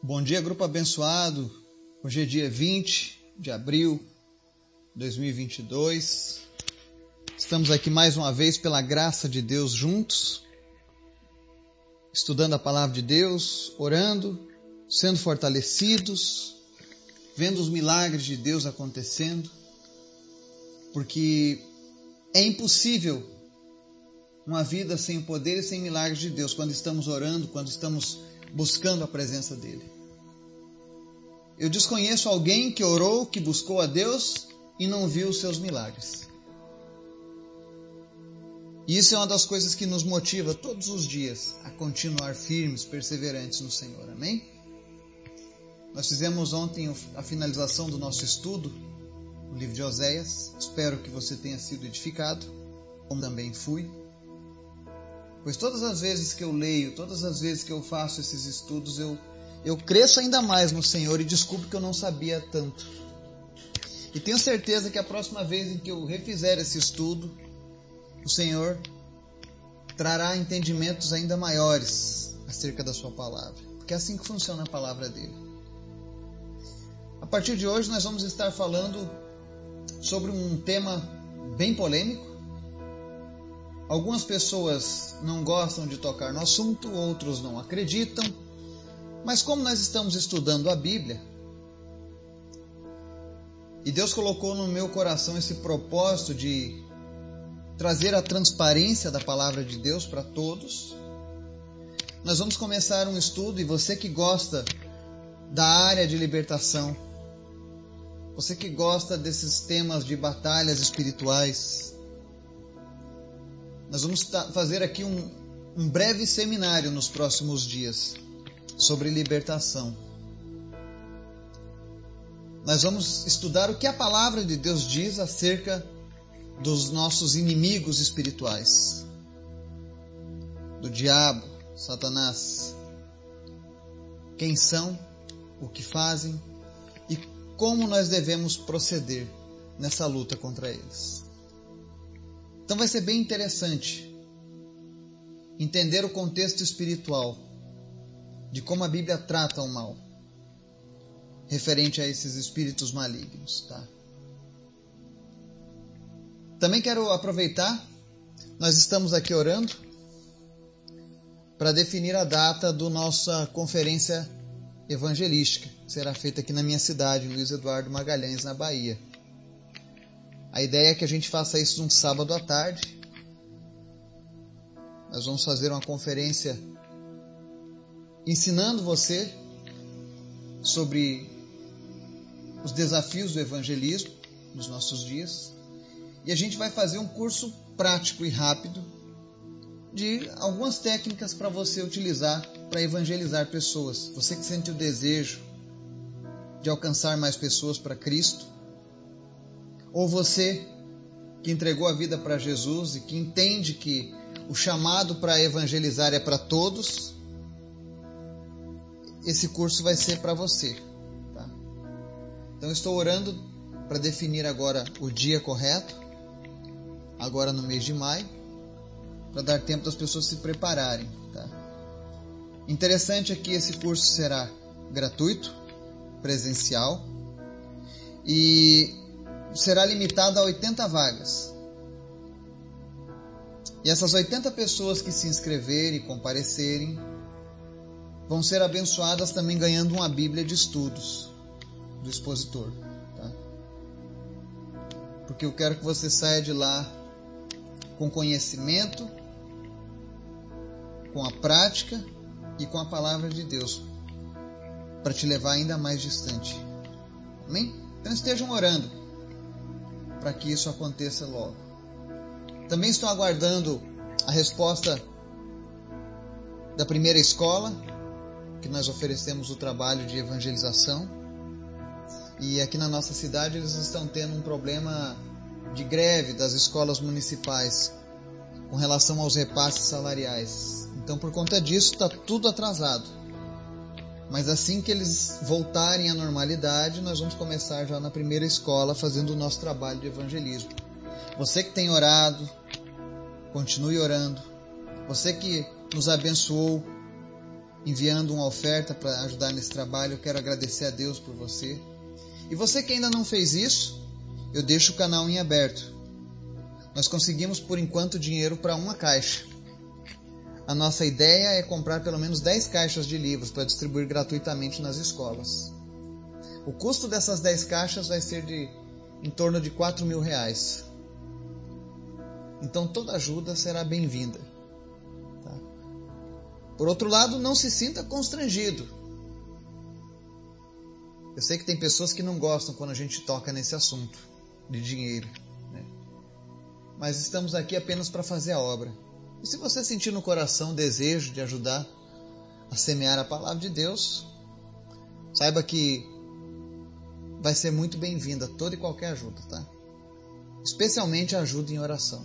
Bom dia, grupo abençoado. Hoje é dia 20 de abril de 2022. Estamos aqui mais uma vez pela graça de Deus juntos, estudando a palavra de Deus, orando, sendo fortalecidos, vendo os milagres de Deus acontecendo, porque é impossível uma vida sem o poder e sem milagres de Deus quando estamos orando, quando estamos buscando a presença dele. Eu desconheço alguém que orou, que buscou a Deus e não viu os seus milagres. E isso é uma das coisas que nos motiva todos os dias a continuar firmes, perseverantes no Senhor. Amém? Nós fizemos ontem a finalização do nosso estudo no livro de Oséias. Espero que você tenha sido edificado, como também fui. Pois todas as vezes que eu leio, todas as vezes que eu faço esses estudos, eu, eu cresço ainda mais no Senhor e descubro que eu não sabia tanto. E tenho certeza que a próxima vez em que eu refizer esse estudo, o Senhor trará entendimentos ainda maiores acerca da Sua palavra. Porque é assim que funciona a palavra dele. A partir de hoje, nós vamos estar falando sobre um tema bem polêmico Algumas pessoas não gostam de tocar no assunto, outros não acreditam. Mas como nós estamos estudando a Bíblia, e Deus colocou no meu coração esse propósito de trazer a transparência da palavra de Deus para todos, nós vamos começar um estudo e você que gosta da área de libertação, você que gosta desses temas de batalhas espirituais, nós vamos fazer aqui um, um breve seminário nos próximos dias sobre libertação. Nós vamos estudar o que a palavra de Deus diz acerca dos nossos inimigos espirituais, do diabo, Satanás. Quem são, o que fazem e como nós devemos proceder nessa luta contra eles. Então vai ser bem interessante entender o contexto espiritual de como a Bíblia trata o mal referente a esses espíritos malignos, tá? Também quero aproveitar, nós estamos aqui orando para definir a data da nossa conferência evangelística, que será feita aqui na minha cidade, Luiz Eduardo Magalhães, na Bahia. A ideia é que a gente faça isso num sábado à tarde. Nós vamos fazer uma conferência ensinando você sobre os desafios do evangelismo nos nossos dias. E a gente vai fazer um curso prático e rápido de algumas técnicas para você utilizar para evangelizar pessoas. Você que sente o desejo de alcançar mais pessoas para Cristo, ou você que entregou a vida para Jesus e que entende que o chamado para evangelizar é para todos, esse curso vai ser para você. Tá? Então estou orando para definir agora o dia correto, agora no mês de maio, para dar tempo das pessoas se prepararem. Tá? Interessante é que esse curso será gratuito, presencial e será limitado a 80 vagas. E essas 80 pessoas que se inscreverem e comparecerem vão ser abençoadas também ganhando uma Bíblia de estudos do expositor. Tá? Porque eu quero que você saia de lá com conhecimento, com a prática e com a palavra de Deus para te levar ainda mais distante. Amém? Então estejam orando para que isso aconteça logo. Também estou aguardando a resposta da primeira escola, que nós oferecemos o trabalho de evangelização. E aqui na nossa cidade eles estão tendo um problema de greve das escolas municipais com relação aos repasses salariais. Então, por conta disso, está tudo atrasado. Mas assim que eles voltarem à normalidade, nós vamos começar já na primeira escola fazendo o nosso trabalho de evangelismo. Você que tem orado, continue orando. Você que nos abençoou enviando uma oferta para ajudar nesse trabalho. Eu quero agradecer a Deus por você. E você que ainda não fez isso, eu deixo o canal em aberto. Nós conseguimos por enquanto dinheiro para uma caixa. A nossa ideia é comprar pelo menos 10 caixas de livros para distribuir gratuitamente nas escolas. O custo dessas 10 caixas vai ser de em torno de 4 mil reais. Então toda ajuda será bem-vinda. Tá? Por outro lado, não se sinta constrangido. Eu sei que tem pessoas que não gostam quando a gente toca nesse assunto de dinheiro. Né? Mas estamos aqui apenas para fazer a obra. E se você sentir no coração desejo de ajudar a semear a palavra de Deus, saiba que vai ser muito bem-vinda toda e qualquer ajuda, tá? Especialmente ajuda em oração.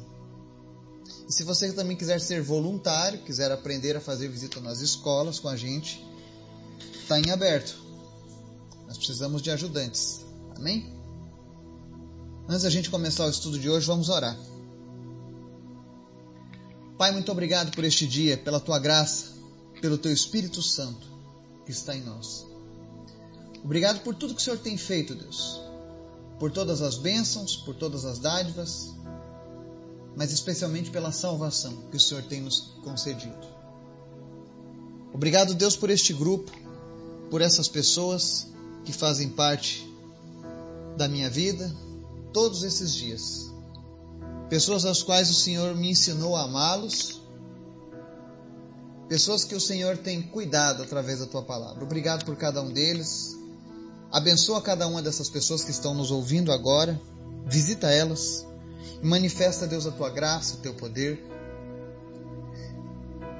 E se você também quiser ser voluntário, quiser aprender a fazer visita nas escolas com a gente, está em aberto. Nós precisamos de ajudantes. Amém? Antes da gente começar o estudo de hoje, vamos orar. Pai, muito obrigado por este dia, pela tua graça, pelo teu Espírito Santo que está em nós. Obrigado por tudo que o Senhor tem feito, Deus. Por todas as bênçãos, por todas as dádivas, mas especialmente pela salvação que o Senhor tem nos concedido. Obrigado, Deus, por este grupo, por essas pessoas que fazem parte da minha vida todos esses dias. Pessoas às quais o Senhor me ensinou a amá-los. Pessoas que o Senhor tem cuidado através da tua palavra. Obrigado por cada um deles. Abençoa cada uma dessas pessoas que estão nos ouvindo agora. Visita elas manifesta, Deus, a tua graça, o teu poder.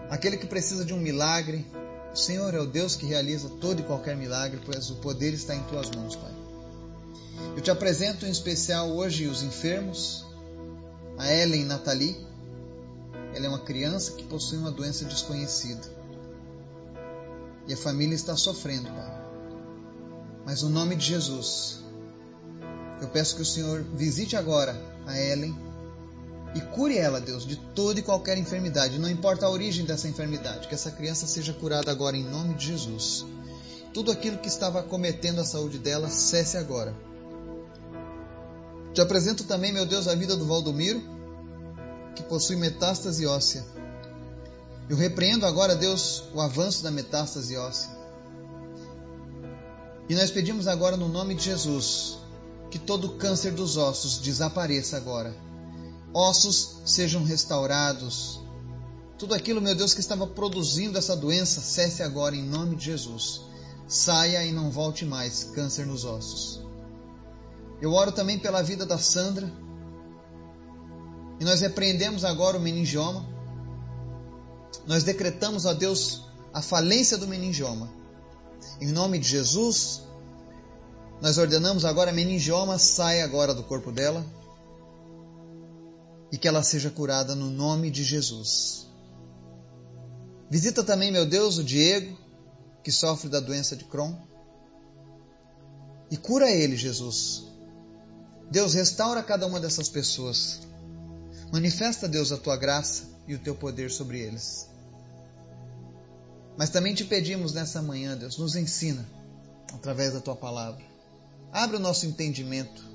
Aquele que precisa de um milagre, o Senhor é o Deus que realiza todo e qualquer milagre, pois o poder está em tuas mãos, Pai. Eu te apresento em especial hoje os enfermos, a Ellen Nathalie. Ela é uma criança que possui uma doença desconhecida. E a família está sofrendo, Pai. Mas no nome de Jesus, eu peço que o Senhor visite agora a Ellen e cure ela, Deus, de toda e qualquer enfermidade, não importa a origem dessa enfermidade, que essa criança seja curada agora em nome de Jesus. Tudo aquilo que estava cometendo a saúde dela, cesse agora. Te apresento também, meu Deus, a vida do Valdomiro, que possui metástase óssea. Eu repreendo agora, Deus, o avanço da metástase óssea. E nós pedimos agora, no nome de Jesus, que todo câncer dos ossos desapareça agora. Ossos sejam restaurados. Tudo aquilo, meu Deus, que estava produzindo essa doença, cesse agora em nome de Jesus. Saia e não volte mais câncer nos ossos. Eu oro também pela vida da Sandra. E nós repreendemos agora o meningioma. Nós decretamos a Deus a falência do meningioma. Em nome de Jesus, nós ordenamos agora a meningioma saia agora do corpo dela e que ela seja curada no nome de Jesus. Visita também, meu Deus, o Diego, que sofre da doença de Crohn. E cura ele, Jesus. Deus, restaura cada uma dessas pessoas. Manifesta, Deus, a tua graça e o teu poder sobre eles. Mas também te pedimos nessa manhã, Deus, nos ensina através da tua palavra. Abre o nosso entendimento.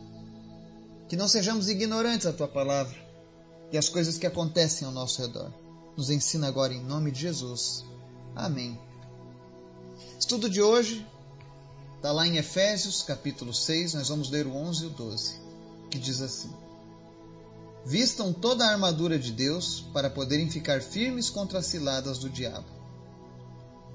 Que não sejamos ignorantes da tua palavra e as coisas que acontecem ao nosso redor. Nos ensina agora em nome de Jesus. Amém. Estudo de hoje está lá em Efésios, capítulo 6, nós vamos ler o 11 e o 12, que diz assim: Vistam toda a armadura de Deus para poderem ficar firmes contra as ciladas do diabo.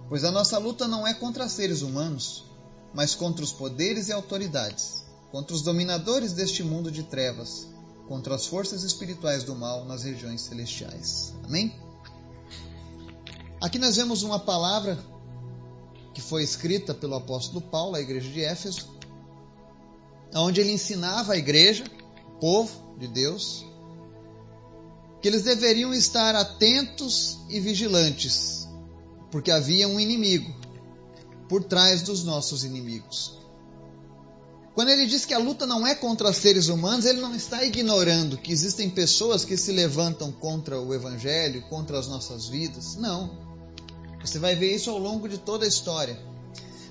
Pois a nossa luta não é contra seres humanos, mas contra os poderes e autoridades, contra os dominadores deste mundo de trevas, contra as forças espirituais do mal nas regiões celestiais. Amém? Aqui nós vemos uma palavra que foi escrita pelo apóstolo Paulo à igreja de Éfeso, onde ele ensinava a igreja, o povo de Deus, que eles deveriam estar atentos e vigilantes, porque havia um inimigo, por trás dos nossos inimigos. Quando ele diz que a luta não é contra seres humanos, ele não está ignorando que existem pessoas que se levantam contra o Evangelho, contra as nossas vidas. Não. Você vai ver isso ao longo de toda a história.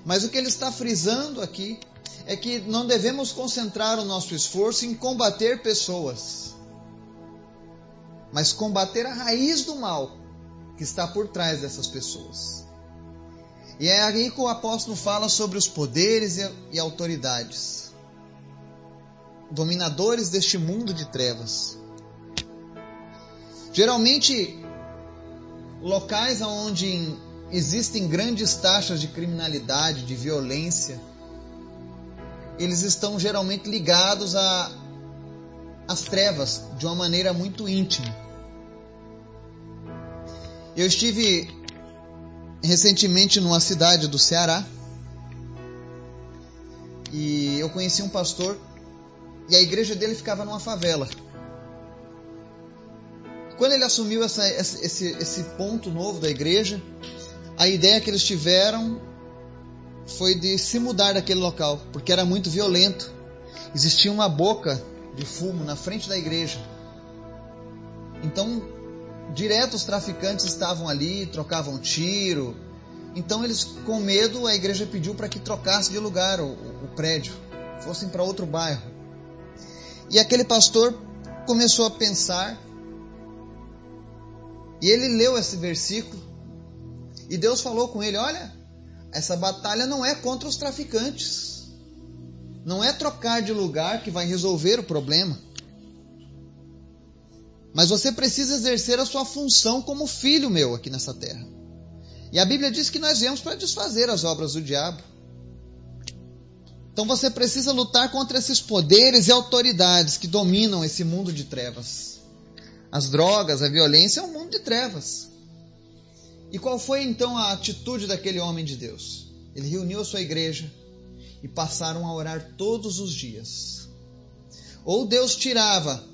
Mas o que ele está frisando aqui é que não devemos concentrar o nosso esforço em combater pessoas, mas combater a raiz do mal que está por trás dessas pessoas. E é aí que o apóstolo fala sobre os poderes e autoridades, dominadores deste mundo de trevas. Geralmente, locais onde existem grandes taxas de criminalidade, de violência, eles estão geralmente ligados a as trevas de uma maneira muito íntima. Eu estive recentemente numa cidade do Ceará e eu conheci um pastor e a igreja dele ficava numa favela. Quando ele assumiu essa, esse, esse ponto novo da igreja, a ideia que eles tiveram foi de se mudar daquele local, porque era muito violento. Existia uma boca de fumo na frente da igreja. Então, direto os traficantes estavam ali, trocavam tiro. Então, eles, com medo, a igreja pediu para que trocasse de lugar o, o prédio, fossem para outro bairro. E aquele pastor começou a pensar, e ele leu esse versículo, e Deus falou com ele: Olha, essa batalha não é contra os traficantes. Não é trocar de lugar que vai resolver o problema. Mas você precisa exercer a sua função como filho meu aqui nessa terra. E a Bíblia diz que nós viemos para desfazer as obras do diabo. Então você precisa lutar contra esses poderes e autoridades que dominam esse mundo de trevas. As drogas, a violência é um mundo de trevas. E qual foi então a atitude daquele homem de Deus? Ele reuniu a sua igreja e passaram a orar todos os dias. Ou Deus tirava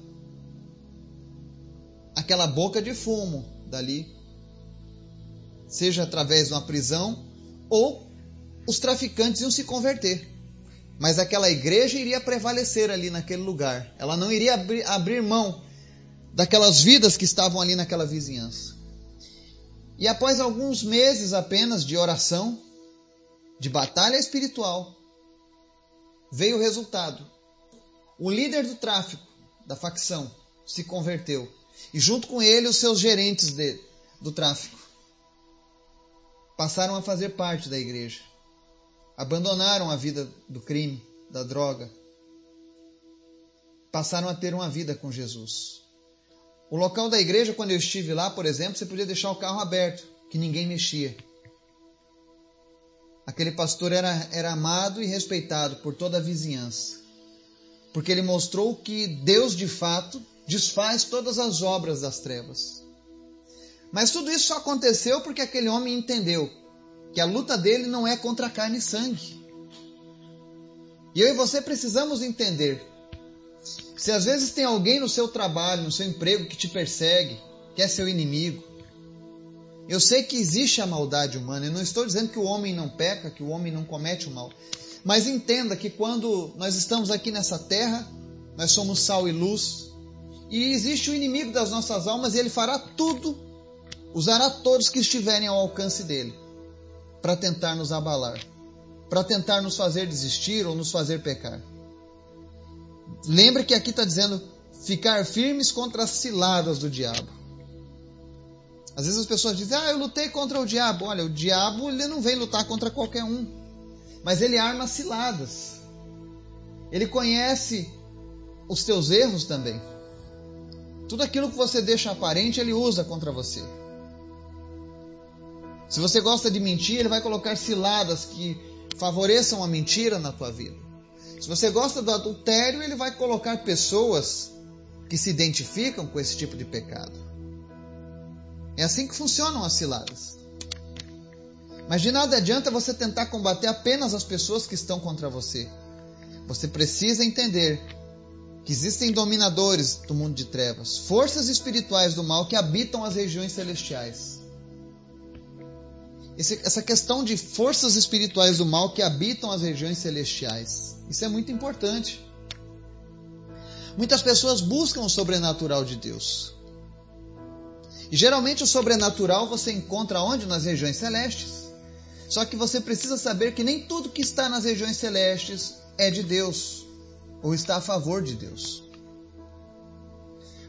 aquela boca de fumo dali, seja através de uma prisão, ou os traficantes iam se converter. Mas aquela igreja iria prevalecer ali naquele lugar. Ela não iria abrir, mão daquelas vidas que estavam ali naquela vizinhança. E após alguns meses apenas de oração, de batalha espiritual, veio o resultado. O líder do tráfico, da facção, se converteu. E junto com ele, os seus gerentes de, do tráfico passaram a fazer parte da igreja. Abandonaram a vida do crime, da droga. Passaram a ter uma vida com Jesus. O local da igreja, quando eu estive lá, por exemplo, você podia deixar o carro aberto, que ninguém mexia. Aquele pastor era, era amado e respeitado por toda a vizinhança, porque ele mostrou que Deus de fato desfaz todas as obras das trevas. Mas tudo isso só aconteceu porque aquele homem entendeu que a luta dele não é contra carne e sangue. E eu e você precisamos entender se às vezes tem alguém no seu trabalho, no seu emprego que te persegue, que é seu inimigo, eu sei que existe a maldade humana. Eu não estou dizendo que o homem não peca, que o homem não comete o mal. Mas entenda que quando nós estamos aqui nessa terra, nós somos sal e luz. E existe o inimigo das nossas almas e ele fará tudo, usará todos que estiverem ao alcance dele, para tentar nos abalar, para tentar nos fazer desistir ou nos fazer pecar. Lembre que aqui está dizendo ficar firmes contra as ciladas do diabo. Às vezes as pessoas dizem, ah, eu lutei contra o diabo. Olha, o diabo ele não vem lutar contra qualquer um, mas ele arma ciladas. Ele conhece os teus erros também. Tudo aquilo que você deixa aparente, ele usa contra você. Se você gosta de mentir, ele vai colocar ciladas que favoreçam a mentira na tua vida. Se você gosta do adultério, ele vai colocar pessoas que se identificam com esse tipo de pecado. É assim que funcionam as ciladas. Mas de nada adianta você tentar combater apenas as pessoas que estão contra você. Você precisa entender que existem dominadores do mundo de trevas, forças espirituais do mal que habitam as regiões celestiais. Esse, essa questão de forças espirituais do mal que habitam as regiões celestiais. Isso é muito importante. Muitas pessoas buscam o sobrenatural de Deus. E geralmente o sobrenatural você encontra onde? Nas regiões celestes. Só que você precisa saber que nem tudo que está nas regiões celestes é de Deus ou está a favor de Deus.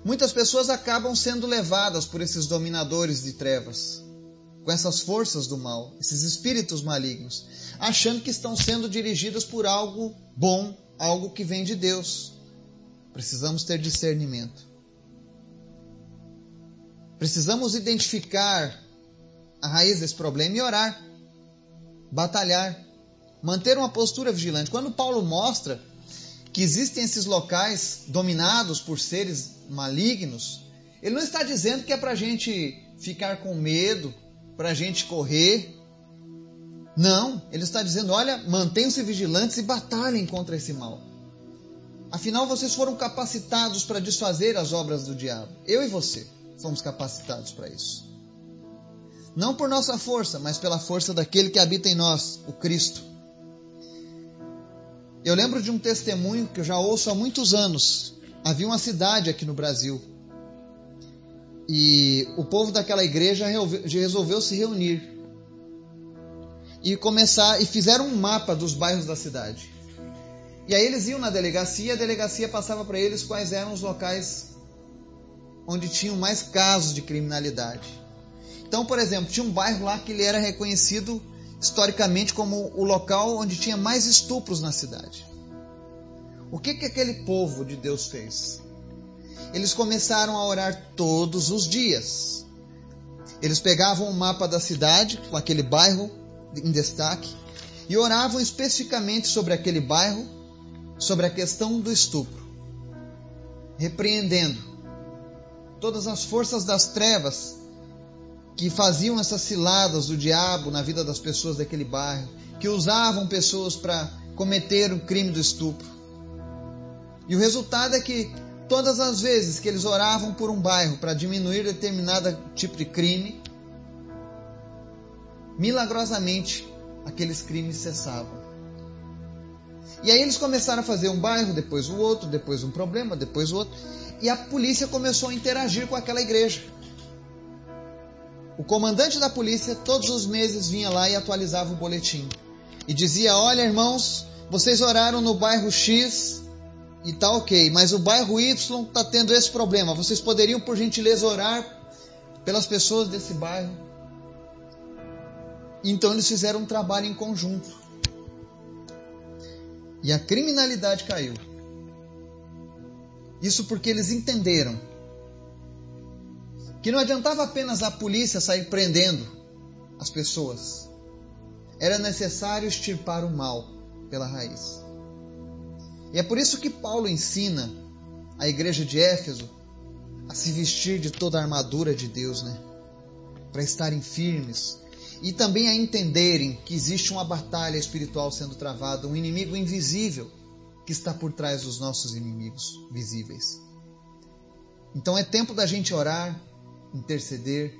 Muitas pessoas acabam sendo levadas por esses dominadores de trevas, com essas forças do mal, esses espíritos malignos, achando que estão sendo dirigidas por algo bom, algo que vem de Deus. Precisamos ter discernimento. Precisamos identificar a raiz desse problema e orar, batalhar, manter uma postura vigilante. Quando Paulo mostra que existem esses locais dominados por seres malignos, ele não está dizendo que é para a gente ficar com medo, para a gente correr. Não, ele está dizendo: olha, mantenham-se vigilantes e batalhem contra esse mal. Afinal, vocês foram capacitados para desfazer as obras do diabo. Eu e você fomos capacitados para isso. Não por nossa força, mas pela força daquele que habita em nós, o Cristo. Eu lembro de um testemunho que eu já ouço há muitos anos. Havia uma cidade aqui no Brasil e o povo daquela igreja resolveu se reunir e começar e fizeram um mapa dos bairros da cidade. E aí eles iam na delegacia, a delegacia passava para eles quais eram os locais onde tinham mais casos de criminalidade. Então, por exemplo, tinha um bairro lá que ele era reconhecido historicamente como o local onde tinha mais estupros na cidade. O que, que aquele povo de Deus fez? Eles começaram a orar todos os dias. Eles pegavam o mapa da cidade, com aquele bairro em destaque, e oravam especificamente sobre aquele bairro, sobre a questão do estupro, repreendendo todas as forças das trevas que faziam essas ciladas do diabo na vida das pessoas daquele bairro, que usavam pessoas para cometer o crime do estupro. E o resultado é que todas as vezes que eles oravam por um bairro para diminuir determinado tipo de crime, milagrosamente aqueles crimes cessavam. E aí eles começaram a fazer um bairro, depois o outro, depois um problema, depois o outro, e a polícia começou a interagir com aquela igreja. O comandante da polícia todos os meses vinha lá e atualizava o boletim. E dizia: Olha, irmãos, vocês oraram no bairro X e tá ok, mas o bairro Y está tendo esse problema. Vocês poderiam, por gentileza, orar pelas pessoas desse bairro? Então eles fizeram um trabalho em conjunto. E a criminalidade caiu. Isso porque eles entenderam que não adiantava apenas a polícia sair prendendo as pessoas. Era necessário extirpar o mal pela raiz. E é por isso que Paulo ensina a igreja de Éfeso a se vestir de toda a armadura de Deus, né? Para estarem firmes e também a entenderem que existe uma batalha espiritual sendo travada, um inimigo invisível que está por trás dos nossos inimigos visíveis. Então é tempo da gente orar, interceder.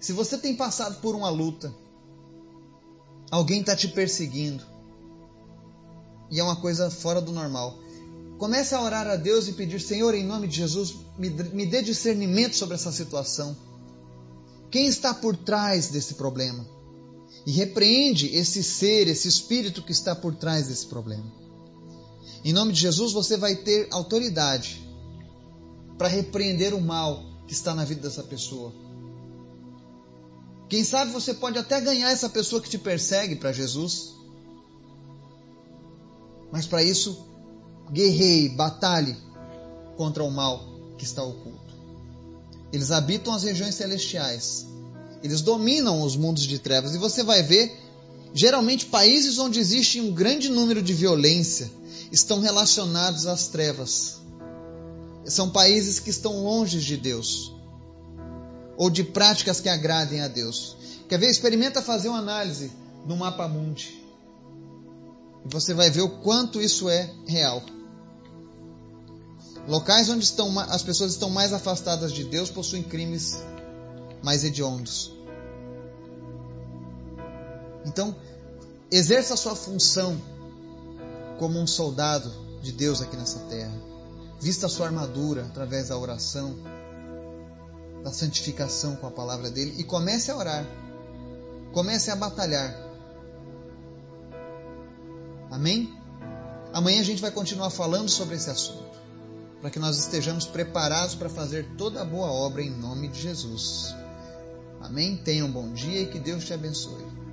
Se você tem passado por uma luta, alguém está te perseguindo, e é uma coisa fora do normal. Comece a orar a Deus e pedir, Senhor, em nome de Jesus, me, me dê discernimento sobre essa situação. Quem está por trás desse problema? E repreende esse ser, esse espírito que está por trás desse problema. Em nome de Jesus, você vai ter autoridade para repreender o mal que está na vida dessa pessoa. Quem sabe você pode até ganhar essa pessoa que te persegue para Jesus. Mas para isso, guerreie, batalhe contra o mal que está oculto. Eles habitam as regiões celestiais. Eles dominam os mundos de trevas. E você vai ver, geralmente, países onde existe um grande número de violência estão relacionados às trevas. São países que estão longe de Deus ou de práticas que agradem a Deus. Quer ver? Experimenta fazer uma análise no mapa mundi. Você vai ver o quanto isso é real. Locais onde estão, as pessoas estão mais afastadas de Deus possuem crimes mais hediondos. Então, exerça a sua função como um soldado de Deus aqui nessa terra. Vista a sua armadura através da oração. da santificação com a palavra dele e comece a orar. Comece a batalhar. Amém? Amanhã a gente vai continuar falando sobre esse assunto, para que nós estejamos preparados para fazer toda a boa obra em nome de Jesus. Amém? Tenha um bom dia e que Deus te abençoe.